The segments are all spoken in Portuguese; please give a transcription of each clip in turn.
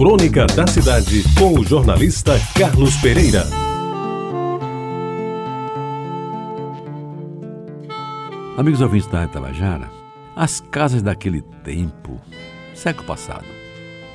Crônica da Cidade, com o jornalista Carlos Pereira. Amigos ouvintes da Tabajara, as casas daquele tempo, século passado,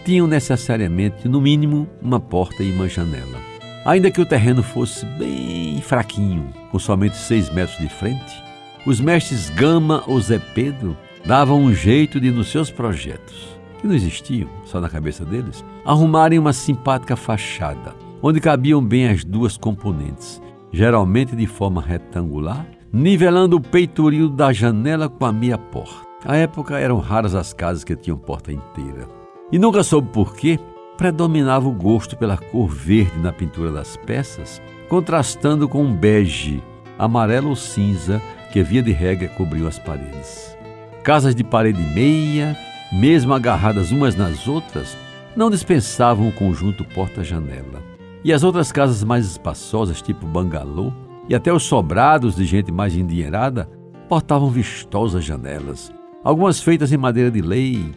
tinham necessariamente, no mínimo, uma porta e uma janela. Ainda que o terreno fosse bem fraquinho, com somente seis metros de frente, os mestres Gama ou Zé Pedro davam um jeito de, nos seus projetos, que não existiam, só na cabeça deles, arrumarem uma simpática fachada, onde cabiam bem as duas componentes, geralmente de forma retangular, nivelando o peitoril da janela com a meia porta. À época eram raras as casas que tinham porta inteira. E nunca soube por quê, predominava o gosto pela cor verde na pintura das peças, contrastando com um bege, amarelo ou cinza que via de regra cobriu as paredes. Casas de parede meia, mesmo agarradas umas nas outras, não dispensavam o conjunto porta-janela. E as outras casas mais espaçosas, tipo bangalô, e até os sobrados de gente mais endinheirada, portavam vistosas janelas, algumas feitas em madeira de lei,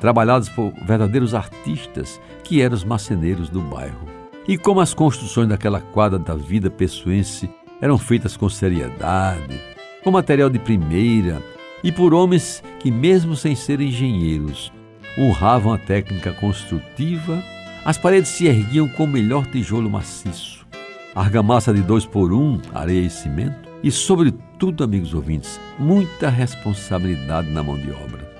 trabalhadas por verdadeiros artistas que eram os marceneiros do bairro. E como as construções daquela quadra da vida pessoense eram feitas com seriedade, com material de primeira e por homens que, mesmo sem serem engenheiros, honravam a técnica construtiva, as paredes se erguiam com o melhor tijolo maciço, argamassa de dois por um, areia e cimento, e, sobretudo, amigos ouvintes, muita responsabilidade na mão de obra.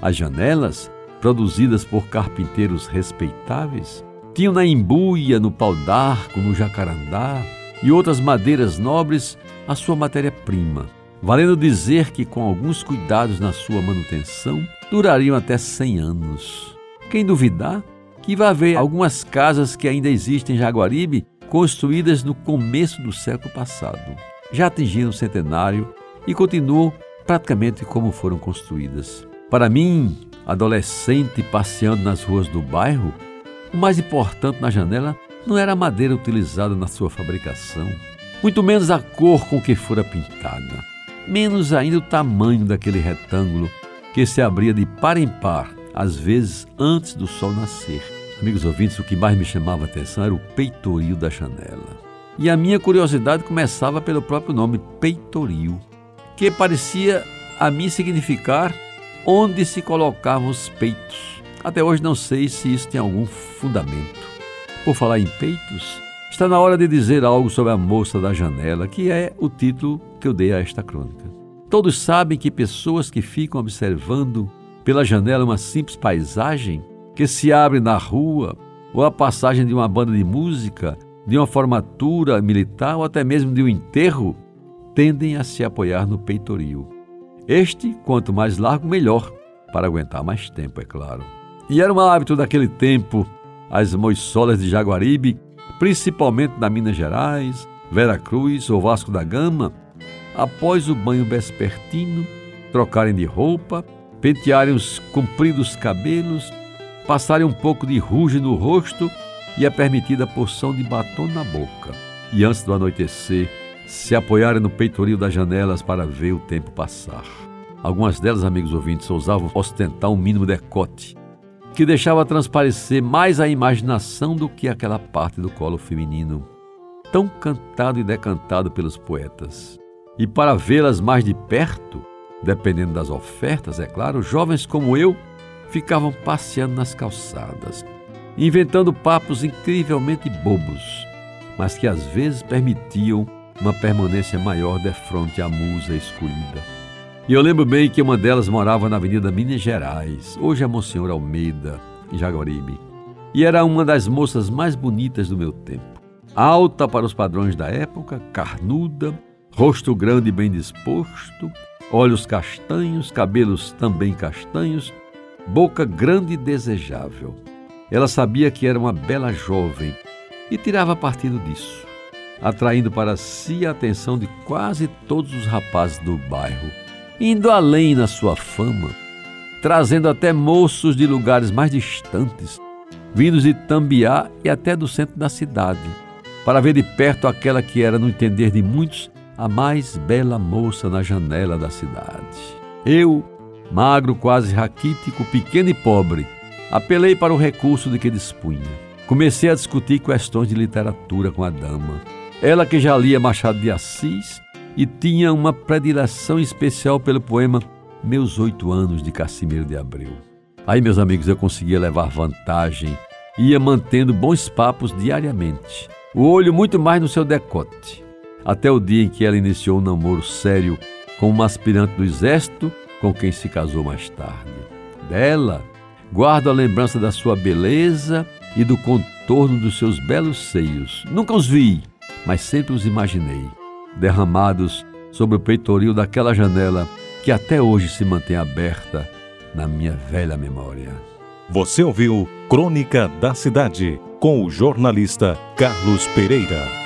As janelas, produzidas por carpinteiros respeitáveis, tinham na embuia, no pau d'arco, no jacarandá e outras madeiras nobres a sua matéria-prima, valendo dizer que, com alguns cuidados na sua manutenção, durariam até 100 anos. Quem duvidar que vai ver algumas casas que ainda existem em Jaguaribe construídas no começo do século passado. Já atingiram o centenário e continuam praticamente como foram construídas. Para mim, adolescente passeando nas ruas do bairro, o mais importante na janela não era a madeira utilizada na sua fabricação, muito menos a cor com que fora pintada menos ainda o tamanho daquele retângulo que se abria de par em par, às vezes antes do sol nascer. Amigos ouvintes, o que mais me chamava a atenção era o peitoril da janela. E a minha curiosidade começava pelo próprio nome, peitoril, que parecia a mim significar onde se colocavam os peitos. Até hoje não sei se isso tem algum fundamento. Por falar em peitos, Está na hora de dizer algo sobre a moça da janela, que é o título que eu dei a esta crônica. Todos sabem que pessoas que ficam observando pela janela uma simples paisagem que se abre na rua, ou a passagem de uma banda de música, de uma formatura militar ou até mesmo de um enterro, tendem a se apoiar no peitoril. Este, quanto mais largo, melhor, para aguentar mais tempo, é claro. E era um hábito daquele tempo, as moissolas de Jaguaribe principalmente na Minas Gerais, Vera Cruz ou Vasco da Gama, após o banho vespertino, trocarem de roupa, pentearem os compridos cabelos, passarem um pouco de ruge no rosto e a permitida porção de batom na boca. E antes do anoitecer, se apoiarem no peitoril das janelas para ver o tempo passar. Algumas delas, amigos ouvintes, ousavam ostentar um mínimo decote, que deixava transparecer mais a imaginação do que aquela parte do colo feminino, tão cantado e decantado pelos poetas. E para vê-las mais de perto, dependendo das ofertas, é claro, jovens como eu ficavam passeando nas calçadas, inventando papos incrivelmente bobos, mas que às vezes permitiam uma permanência maior de frente à musa escolhida. E eu lembro bem que uma delas morava na Avenida Minas Gerais, hoje é Monsenhor Almeida, em Jaguaribe. E era uma das moças mais bonitas do meu tempo. Alta para os padrões da época, carnuda, rosto grande e bem disposto, olhos castanhos, cabelos também castanhos, boca grande e desejável. Ela sabia que era uma bela jovem e tirava partido disso, atraindo para si a atenção de quase todos os rapazes do bairro indo além na sua fama, trazendo até moços de lugares mais distantes, vindos de Tambiá e até do centro da cidade, para ver de perto aquela que era, no entender de muitos, a mais bela moça na janela da cidade. Eu, magro, quase raquítico, pequeno e pobre, Apelei para o recurso de que dispunha. Comecei a discutir questões de literatura com a dama. Ela que já lia Machado de Assis e tinha uma predileção especial pelo poema Meus Oito Anos de Cassimiro de Abreu. Aí, meus amigos, eu conseguia levar vantagem, ia mantendo bons papos diariamente, o olho muito mais no seu decote, até o dia em que ela iniciou um namoro sério com uma aspirante do exército com quem se casou mais tarde. Dela, guardo a lembrança da sua beleza e do contorno dos seus belos seios. Nunca os vi, mas sempre os imaginei, derramados sobre o peitoril daquela janela que até hoje se mantém aberta na minha velha memória. Você ouviu Crônica da Cidade com o jornalista Carlos Pereira.